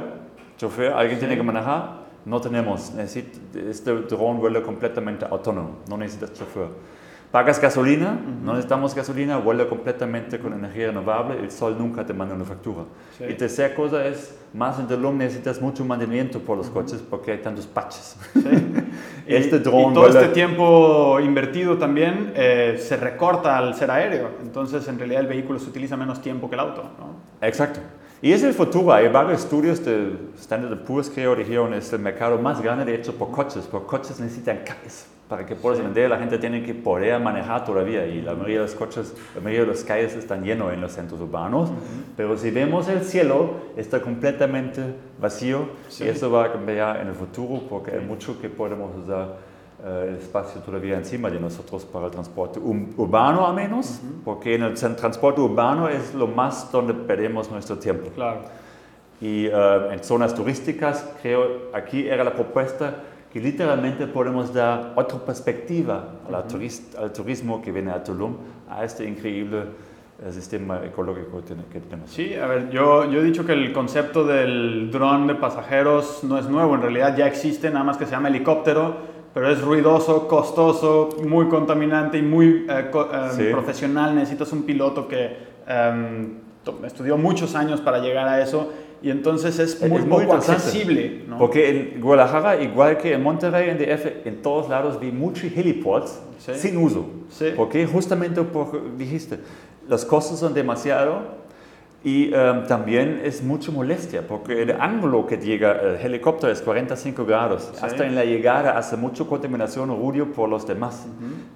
chofer, alguien tiene que manejar, No tenemos. Necesita, este dron vuela completamente autónomo. No necesitas chofer. Pagas gasolina, no necesitamos gasolina, vuela completamente con energía renovable, el sol nunca te manda una factura. Sí. Y tercera cosa es, más en Tulum necesitas mucho mantenimiento por los coches porque hay tantos patches. este y, dron y todo vuela- este tiempo invertido también eh, se recorta al ser aéreo. Entonces, en realidad, el vehículo se utiliza menos tiempo que el auto. ¿no? Exacto. Y es el futuro. Hay varios estudios de Standard Poor's, creo, dijeron es el mercado más grande de hecho por coches. Por coches necesitan calles. Para que puedas Sí. vender, la gente tiene que poder manejar todavía. Y la mayoría de los coches, la mayoría de las calles están llenos en los centros urbanos. Pero si vemos el cielo, está completamente vacío. Sí. Y eso va a cambiar en el futuro porque hay mucho que podemos usar eh, el espacio todavía encima de nosotros para el transporte ur- urbano al menos, porque en el tran- transporte urbano es lo más donde perdemos nuestro tiempo. Claro. Y eh, en zonas turísticas, creo, aquí era la propuesta que literalmente podemos dar otra perspectiva a la turis- al turismo que viene a Tulum, a este increíble eh, sistema ecológico que tenemos. Sí, a ver, yo, yo he dicho que el concepto del dron de pasajeros no es nuevo, en realidad ya existe, nada más que se llama helicóptero, pero es ruidoso, costoso, muy contaminante y muy eh, co- eh, Sí. profesional. Necesitas un piloto que em, to- estudió muchos años para llegar a eso y entonces es Es muy, muy poco accesible. ¿no? Porque en Guadalajara, igual que en Monterrey, en DF, en todos lados vi muchos heliports Sí. sin uso. Sí. Porque justamente porque dijiste, los costos son demasiado y em, también es mucha molestia, porque el ángulo que llega el helicóptero es 45 grados. Sí. Hasta en la llegada hace mucha contaminación ruido por los demás.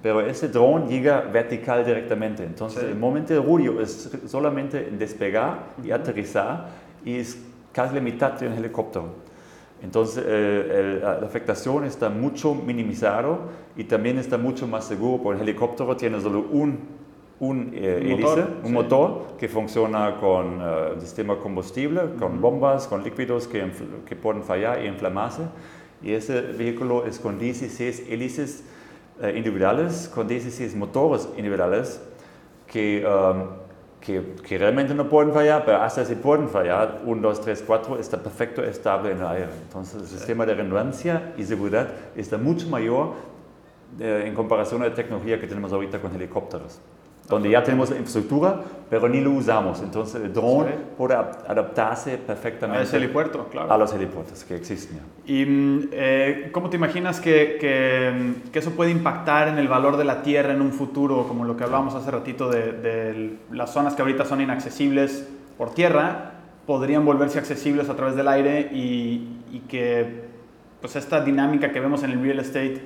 Pero ese dron llega vertical directamente. Entonces, Sí. el momento de ruido es solamente en despegar y aterrizar y es casi la mitad de un helicóptero. Entonces, eh, el- la afectación está mucho minimizado y también está mucho más seguro, porque el helicóptero tiene solo un, un, eh, Un hélice, motor, un sí. motor que funciona con eh, sistema combustible, con bombas, con líquidos que, que pueden fallar y inflamarse. Y ese vehículo es con 16 hélices eh, individuales, con 16 motores individuales que, um, que, que realmente no pueden fallar, pero hasta si pueden fallar, 1, 2, 3, 4, está perfecto estable en el aire. Entonces el sistema de redundancia y seguridad está mucho mayor eh, en comparación a la tecnología que tenemos ahorita con helicópteros, donde ya tenemos la infraestructura, pero ni lo usamos. Entonces el dron Sí. puede ap- adaptarse a ese perfectamente helipuerto, claro. a los helipuertos que existen ya. ¿Y mm, eh, cómo te imaginas que, que, que eso puede impactar en el valor de la tierra en un futuro, como lo que hablábamos hace ratito de, de las zonas que ahorita son inaccesibles por tierra, podrían volverse accesibles a través del aire y, y que pues esta dinámica que vemos en el real estate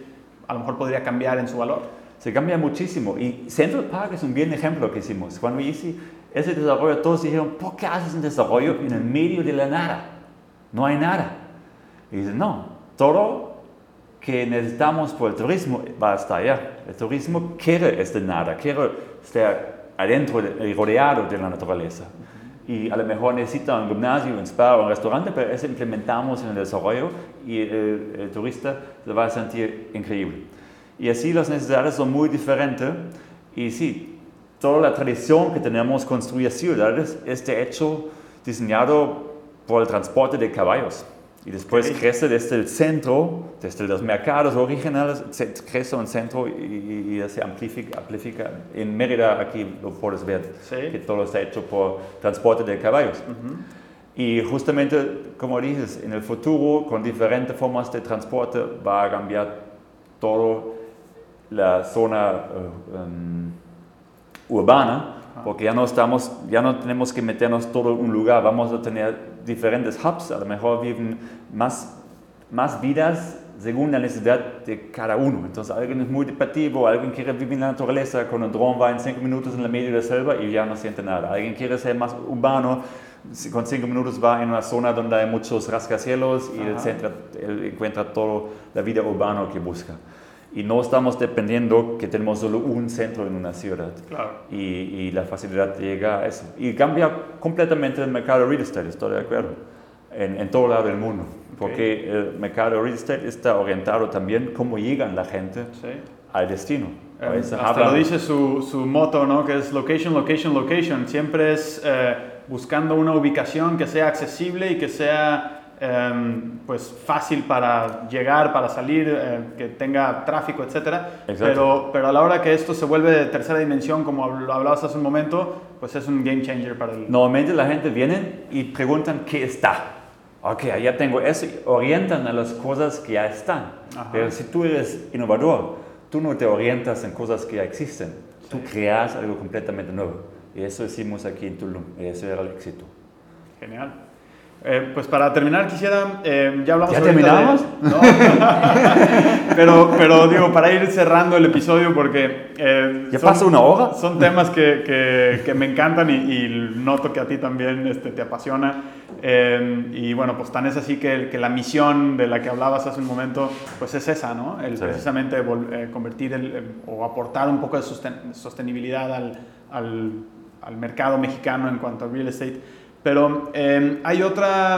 a lo mejor podría cambiar en su valor? Se cambia muchísimo. Y Central Park es un bien ejemplo que hicimos. Cuando hice ese desarrollo, todos dijeron, ¿por qué haces un desarrollo en el medio de la nada? No hay nada. Y dice, no, todo que necesitamos por el turismo va hasta allá. El turismo quiere este nada, quiere estar adentro de- y rodeado de la naturaleza. Y a lo mejor necesita un gimnasio, un spa un restaurante, pero eso implementamos en el desarrollo y el, el turista se va a sentir increíble. Y así las necesidades son muy diferentes. Y sí, toda la tradición que tenemos construir ciudades es de hecho diseñado por el transporte de caballos. Y después Ok. crece desde el centro, desde los mercados originales, crece un centro y, y- y se amplifica, amplifica. En Mérida aquí lo puedes ver, Sí. que todo está hecho por transporte de caballos. Y justamente, como dices, en el futuro, con diferentes formas de transporte, va a cambiar toda la zona em, urbana, porque ya no, estamos, ya no tenemos que meternos todo en un lugar, vamos a tener diferentes hubs, a lo mejor viven más, más vidas según la necesidad de cada uno. Entonces, alguien es muy deportivo, alguien quiere vivir en la naturaleza, con un dron va en cinco minutos en la medio de la selva y ya no siente nada. Alguien quiere ser más urbano, con cinco minutos va en una zona donde hay muchos rascacielos y centra- él encuentra toda la vida urbana que busca. Y no estamos dependiendo que tenemos solo un centro en una ciudad. Claro. Y, y la facilidad llega a eso. Y cambia completamente el mercado de real estate, estoy de acuerdo, en, en todo lado del mundo. Porque el mercado de real estate está orientado también cómo llegan la gente Sí. al destino. Eh, hasta hablan- lo dice su, su moto, ¿no? Que es location, location, location. Siempre es eh, buscando una ubicación que sea accesible y que sea em, pues fácil para llegar, para salir, eh, que tenga tráfico, etcétera. Pero, pero a la hora que esto se vuelve de tercera dimensión, como lo hablabas hace un momento, pues es un game changer para el... Normalmente la gente viene y preguntan qué está. Ok, ya tengo eso, orientan a las cosas que ya están. Ajá. Pero si tú eres innovador, tú no te orientas en cosas que ya existen. Tú creas algo completamente nuevo. Y eso hicimos aquí en Tulum. Y eso era el éxito. Genial. Eh, pues para terminar quisiera, eh, ya hablamos ¿Ya ahorita de- terminamos? No. pero, pero digo, para ir cerrando el episodio porque... eh, ¿Ya pasó una hora? Son temas que, que- que me encantan y, y noto que a ti también este, te apasiona. Eh, y bueno, pues tan es así que, que la misión de la que hablabas hace un momento, pues es esa, ¿no? El Sí. precisamente eh, convertir el, eh, o aportar un poco de sosten- sostenibilidad al, al, al mercado mexicano en cuanto a real estate. Pero eh, ¿hay otra,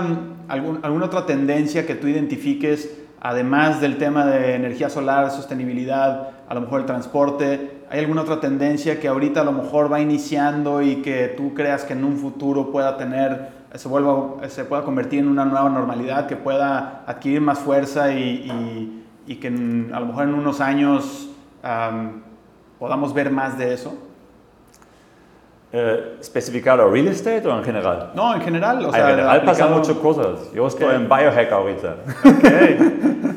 algún- alguna otra tendencia que tú identifiques, además del tema de energía solar, sostenibilidad, a lo mejor el transporte? ¿Hay alguna otra tendencia que ahorita a lo mejor va iniciando y que tú creas que en un futuro pueda tener, se, vuelva, se pueda convertir en una nueva normalidad, que pueda adquirir más fuerza y, y- y que en- a lo mejor en unos años am, podamos ver más de eso? Eh, ¿Especificado real estate o en general? No, en general, o en sea, general pasan muchas cosas. Yo estoy Ok. en biohack ahorita. Ok.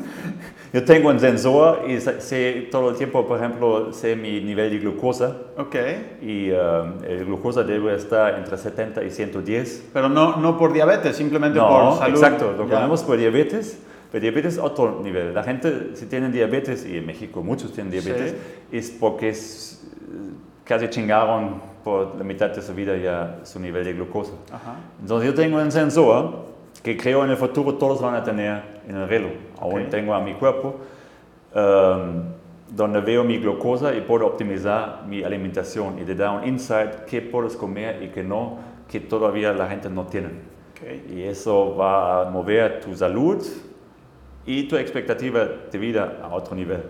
Yo tengo un sensor y sé- todo el tiempo, por ejemplo, sé mi nivel de glucosa. Ok, Y eh, el glucosa debe estar entre 70 y 110. pero no, no por diabetes, simplemente No, por salud. exacto. Lo ponemos por diabetes. Pero diabetes es otro nivel. La gente, si tienen diabetes, y en México muchos tienen diabetes, es porque es, eh, casi chingaron por la mitad de su vida ya su nivel de glucosa. Ajá. Entonces yo tengo un sensor que creo en el futuro todos van a tener en el reloj. Aún Ok. tengo a mi cuerpo, um, donde veo mi glucosa y puedo optimizar mi alimentación y te da un insight qué puedes comer y qué no, que todavía la gente no tiene. Ok. Y eso va a mover tu salud y tu expectativa de vida a otro nivel.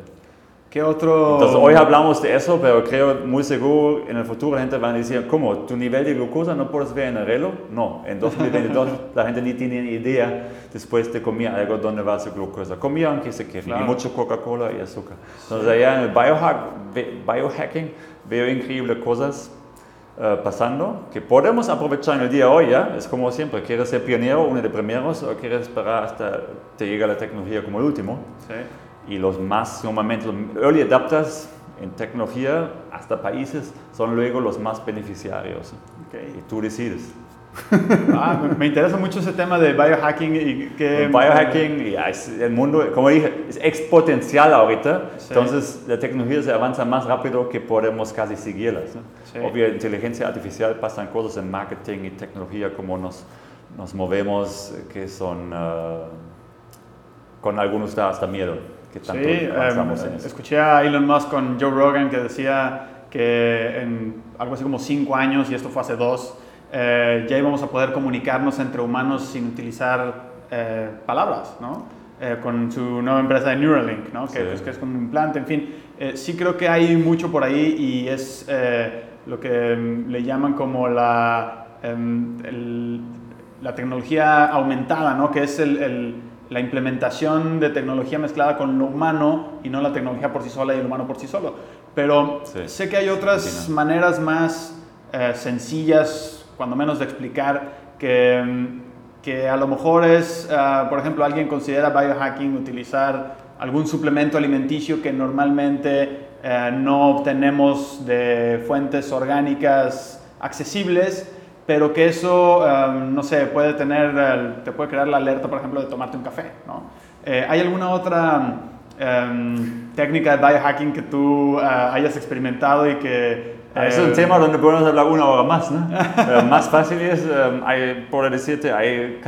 ¿Qué otro? Entonces hoy hablamos de eso, pero creo muy seguro en el futuro la gente va a decir, ¿cómo? ¿Tu nivel de glucosa no puedes ver en el reloj? No, en 2022 la gente ni tiene ni idea después de comer algo dónde va su glucosa. Comían que se quiere, Claro. y mucho Coca-Cola y azúcar. Entonces allá en el biohack, biohacking veo increíbles cosas eh, pasando que podemos aprovechar en el día de hoy, ¿ya? Es como siempre, ¿quieres ser pionero, uno de los primeros o quieres esperar hasta te llega la tecnología como el último? Sí. Y los más, normalmente, los early adapters en tecnología, hasta países, son luego los más beneficiarios. Ok. Y tú decides. Ah, me- interesa mucho ese tema de biohacking y que... El biohacking, y es- el mundo, como dije, es exponencial ahorita. Sí. Entonces, la tecnología se avanza más rápido que podemos casi seguirlas. ¿no? Sí. Obvio, inteligencia artificial pasan cosas en marketing y tecnología, como nos, nos movemos, eh, que son, ah, con algunos da hasta miedo, que tanto Sí, avanzamos em, en eso. escuché a Elon Musk con Joe Rogan que decía que en algo así como cinco años, y esto fue hace dos, eh, ya íbamos a poder comunicarnos entre humanos sin utilizar eh, palabras, ¿no? Eh, con su nueva empresa de Neuralink, ¿no? Que, Sí. pues, que es con un implante, en fin. Eh, sí creo que hay mucho por ahí y es eh, lo que em, le llaman como la, em, el- la tecnología aumentada, ¿no? Que es el- el, la implementación de tecnología mezclada con lo humano y no la tecnología por sí sola y el humano por sí solo. Pero Sí. sé que hay otras maneras más eh, sencillas, cuando menos de explicar, que, mm, que a lo mejor es, ah, por ejemplo, alguien considera biohacking utilizar algún suplemento alimenticio que normalmente eh, no obtenemos de fuentes orgánicas accesibles, pero que eso, eh, no sé, puede tener, te puede crear la alerta, por ejemplo, de tomarte un café, ¿no? Eh, ¿Hay alguna otra em, técnica de biohacking que tú ah, hayas experimentado y que... Ah, Es un eh, tema donde podemos hablar una hora más, ¿no? Eh, más fácil es, um, hay, por decirte, hay,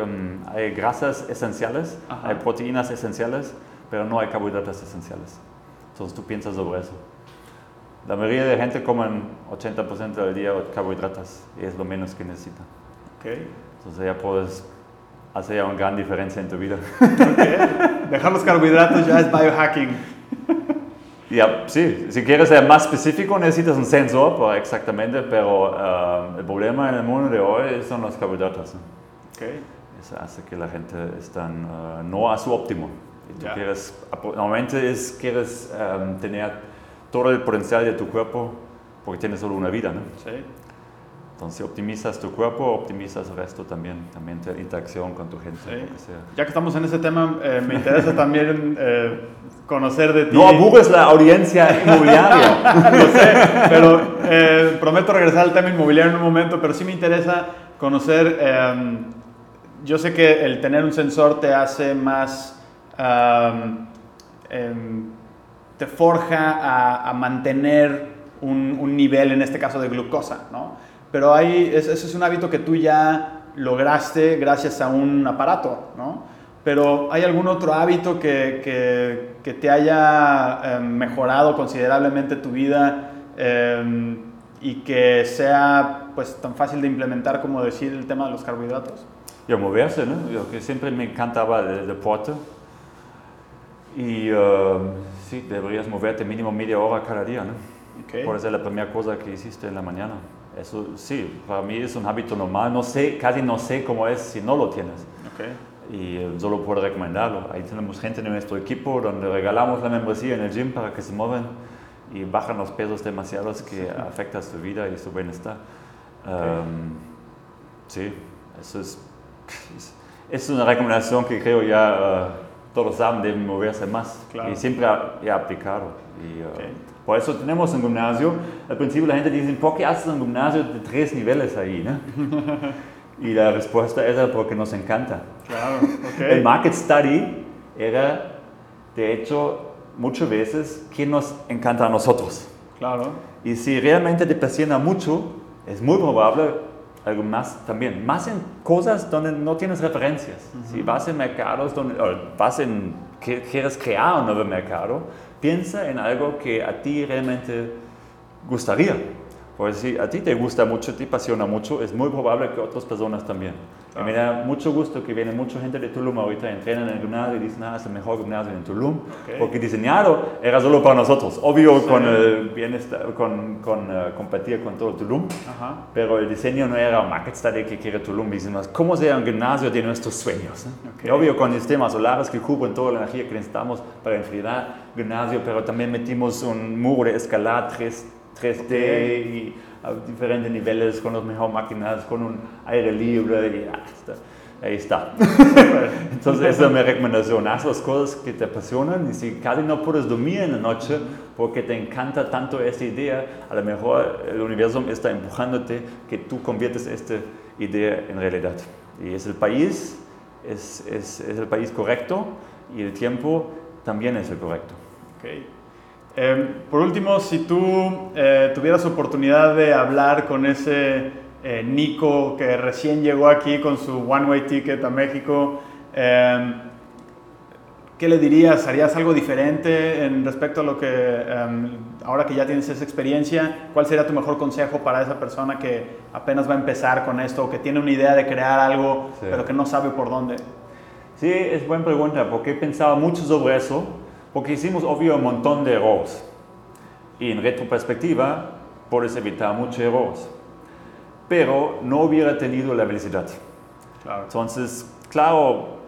um, hay grasas esenciales, Ajá. hay proteínas esenciales, pero no hay carbohidratos esenciales. Entonces tú piensas sobre eso. La mayoría de gente comen 80% del día carbohidratos y es lo menos que necesita. ok, Entonces ya puedes hacer ya una gran diferencia en tu vida. ok. Dejar los carbohidratos ya es biohacking. Ya, sí, si quieres ser más específico necesitas un sensor para exactamente, pero uh, el problema en el mundo de hoy son los carbohidratos. ¿no? Ok. Eso hace que la gente esté uh, no a su óptimo. Y tú Ya. quieres, normalmente es, quieres um, tener todo el potencial de tu cuerpo porque tienes solo una vida, ¿no? Sí. Entonces, optimizas tu cuerpo, optimizas el resto también, también tu interacción con tu gente, Sí. lo que sea. Ya que estamos en ese tema, eh, me interesa también eh, conocer de ti. No aburres la audiencia inmobiliaria. Lo sé, pero eh, prometo regresar al tema inmobiliario en un momento, pero sí me interesa conocer, eh, yo sé que el tener un sensor te hace más, um, em, te forja a, a mantener un, un nivel, en este caso de glucosa, ¿no? Pero es- ese es un hábito que tú ya lograste gracias a un aparato, ¿no? Pero ¿hay algún otro hábito que, que- que te haya eh, mejorado considerablemente tu vida eh, y que sea pues tan fácil de implementar como decir el tema de los carbohidratos? Y a moverse, ¿no? Yo que siempre me encantaba el deporte. Y um, sí, deberías moverte mínimo media hora cada día, ¿no? Ok. Por ser la primera cosa que hiciste en la mañana. Eso sí, para mí es un hábito normal. No sé, casi no sé cómo es si no lo tienes. Ok. Y eh, solo puedo recomendarlo. Ahí tenemos gente en nuestro equipo donde regalamos la membresía en el gym para que se muevan y bajan los pesos demasiados que afectan su vida y su bienestar. Um, sí, eso es, es, es una recomendación que creo ya uh, todos saben, deben moverse más. Claro. Y siempre he aplicado. Y, uh, Ok. Por eso tenemos un gimnasio. Al principio la gente dice, ¿por qué haces un gimnasio de tres niveles ahí? no?" y la respuesta era porque nos encanta. Claro, El ok. market study era, de hecho, muchas veces que nos encanta a nosotros. Claro. Y si realmente te apasiona mucho, es muy probable algo más también. Más en cosas donde no tienes referencias. Si vas en mercados donde, o vas en, que quieres crear un nuevo mercado, piensa en algo que a ti realmente gustaría. Porque si a ti te gusta mucho, te apasiona mucho, es muy probable que otras personas también. Y me da mucho gusto que viene mucha gente de Tulum ahorita, entrenan en el gimnasio y dicen, ah, es el mejor gimnasio en Tulum, Ok. porque diseñado era solo para nosotros. Obvio con el bienestar, con, con eh, compartir con todo Tulum, Ajá. pero el diseño no era un market study que quiere Tulum, dicen ¿cómo sea un gimnasio de nuestros sueños? eh? Ok. Y obvio con sistemas solares que cubren toda la energía que necesitamos para enfriar gimnasio, pero también metimos un muro de escalada 3, 3D y a diferentes niveles con las mejores máquinas, con un aire libre y ah, está- ahí está. Entonces esa es mi recomendación, haz las cosas que te apasionan y si casi no puedes dormir en la noche porque te encanta tanto esta idea, a lo mejor el universo está empujándote que tú conviertes esta idea en realidad. Y es el país, es, es, es el país correcto y el tiempo también es el correcto. Ok. Eh, por último, si tú eh, tuvieras oportunidad de hablar con ese eh, Nico que recién llegó aquí con su one-way ticket a México, eh, ¿qué le dirías? ¿Harías algo diferente en respecto a lo que, eh, ahora que ya tienes esa experiencia, cuál sería tu mejor consejo para esa persona que apenas va a empezar con esto o que tiene una idea de crear algo, Sí. pero que no sabe por dónde? Sí, es buena pregunta, porque he pensado mucho sobre eso, porque hicimos obvio un montón de errores. Y en retroperspectiva, puedes evitar muchos errores. Pero no hubiera tenido la velocidad. Claro. Entonces, claro,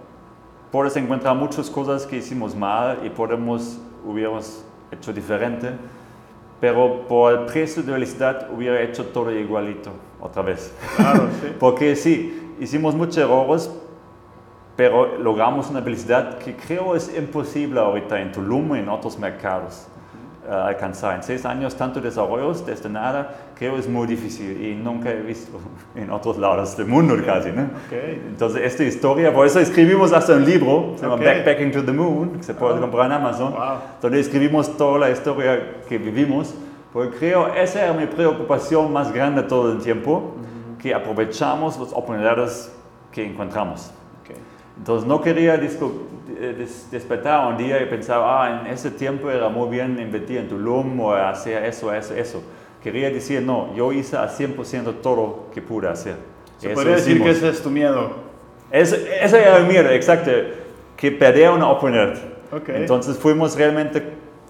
puedes encontrar muchas cosas que hicimos mal y podemos, hubiéramos hecho diferente, pero por el precio de velocidad hubiera hecho todo igualito otra vez. Claro, sí. Porque sí, hicimos muchos errores, pero logramos una velocidad que creo es imposible ahorita en Tulum y en otros mercados eh, alcanzar. En seis años, tanto desarrollos desde nada, creo es muy difícil y nunca he visto en otros lados del mundo casi. ¿no? Ok. Entonces, esta historia, por eso escribimos hasta un libro, se llama Ok. Backpacking to the Moon, que se puede Ah. comprar en Amazon, Wow. donde escribimos toda la historia que vivimos, porque creo esa era mi preocupación más grande todo el tiempo, que aprovechamos las oportunidades que encontramos. Entonces no quería eh, des- despertar un día y pensar, ah, en ese tiempo era muy bien invertir en Tulum o hacer eso, eso, eso. Quería decir, no, yo hice al 100% todo que pude hacer. Se Eso podría decir que hicimos. ese es tu miedo. Ese, ese era el miedo, exacto, que perder una oportunidad. Ok. Entonces fuimos realmente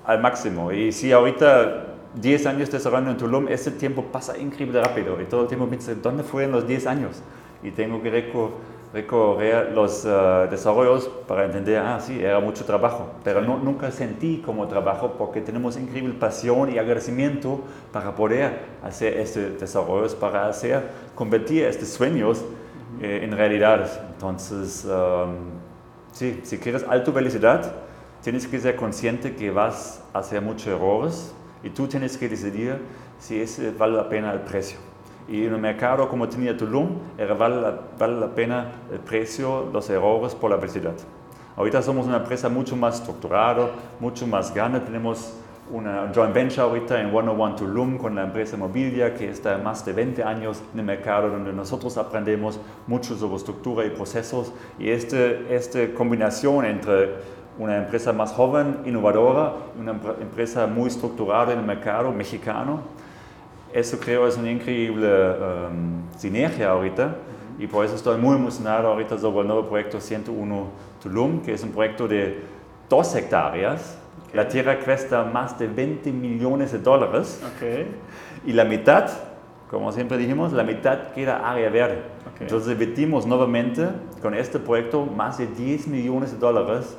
al máximo. Y si ahorita 10 años desarrollando en Tulum, ese tiempo pasa increíble rápido. Y todo el tiempo pienso, ¿dónde fueron los 10 años? Y tengo que reco- recorrer los eh, desarrollos para entender, ah, sí, era mucho trabajo, pero no, nunca sentí como trabajo porque tenemos increíble pasión y agradecimiento para poder hacer estos desarrollos, para hacer, convertir estos sueños eh, en realidades. Entonces, um, sí, si quieres alta velocidad, tienes que ser consciente que vas a hacer muchos errores y tú tienes que decidir si ese vale la pena el precio. Y en un mercado como tenía Tulum, era vale, la, vale la pena el precio, los errores por la velocidad. Ahorita somos una empresa mucho más estructurada, mucho más grande. Tenemos una joint venture ahorita en 101 Tulum con la empresa Mobilia que está más de 20 años en el mercado donde nosotros aprendemos mucho sobre estructura y procesos y esta este combinación entre una empresa más joven, innovadora, una empresa muy estructurada en el mercado mexicano eso creo es una increíble um, sinergia ahorita y por eso estoy muy emocionado ahorita sobre el nuevo proyecto 101 Tulum, que es un proyecto de dos hectáreas. La tierra cuesta más de 20 millones de dólares y la mitad, como siempre dijimos, la mitad queda área verde. Entonces invertimos nuevamente con este proyecto más de 10 millones de dólares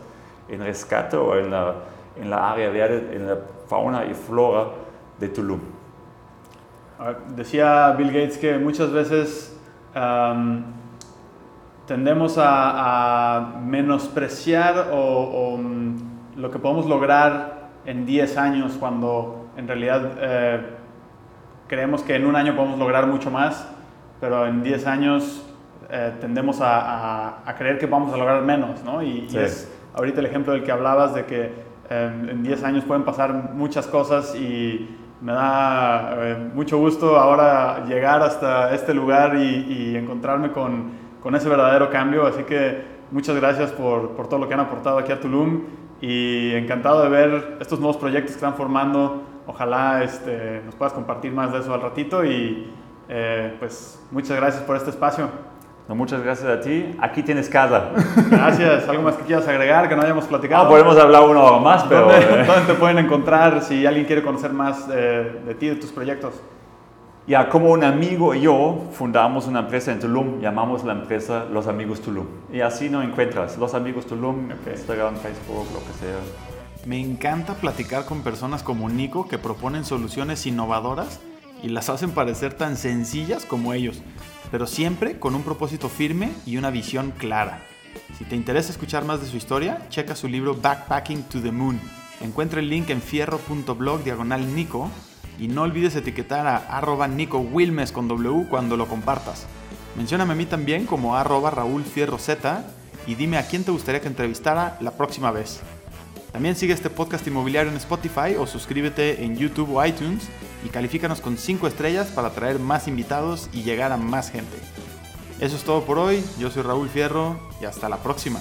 en rescate o en la, en la área verde, en la fauna y flora de Tulum. Decía Bill Gates que muchas veces tendemos a, menospreciar o, mm, lo que podemos lograr en 10 años cuando en realidad eh, creemos que en un año podemos lograr mucho más, pero en 10 años eh, tendemos a, creer que vamos a lograr menos, ¿no? Y, es ahorita el ejemplo del que hablabas de que em, en 10 años pueden pasar muchas cosas y me da eh, mucho gusto ahora llegar hasta este lugar y, encontrarme con, con, ese verdadero cambio. Así que muchas gracias por, por, todo lo que han aportado aquí a Tulum y encantado de ver estos nuevos proyectos que están formando. Ojalá este, nos puedas compartir más de eso al ratito y eh, pues muchas gracias por este espacio muchas gracias a ti. Aquí tienes casa. Gracias. ¿Algo más que quieras agregar que no hayamos platicado? Ah, podemos hablar uno más, pero... ¿Dónde, ¿Dónde, te pueden encontrar si alguien quiere conocer más de, de ti, de tus proyectos? Ya, como un amigo y yo fundamos una empresa en Tulum, llamamos la empresa Los Amigos Tulum. Y así nos encuentras, Los Amigos Tulum, Instagram, Facebook, lo que sea. Me encanta platicar con personas como Nico que proponen soluciones innovadoras y las hacen parecer tan sencillas como ellos pero siempre con un propósito firme y una visión clara. Si te interesa escuchar más de su historia, checa su libro Backpacking to the Moon. Encuentra el link en fierro.blog diagonal Nico y no olvides etiquetar a arroba Nico Wilmes con W cuando lo compartas. Mencióname a mí también como arroba Raúl Fierro Z y dime a quién te gustaría que entrevistara la próxima vez. También sigue este podcast inmobiliario en Spotify o suscríbete en YouTube o iTunes y califícanos con 5 estrellas para traer más invitados y llegar a más gente. Eso es todo por hoy, yo soy Raúl Fierro y hasta la próxima.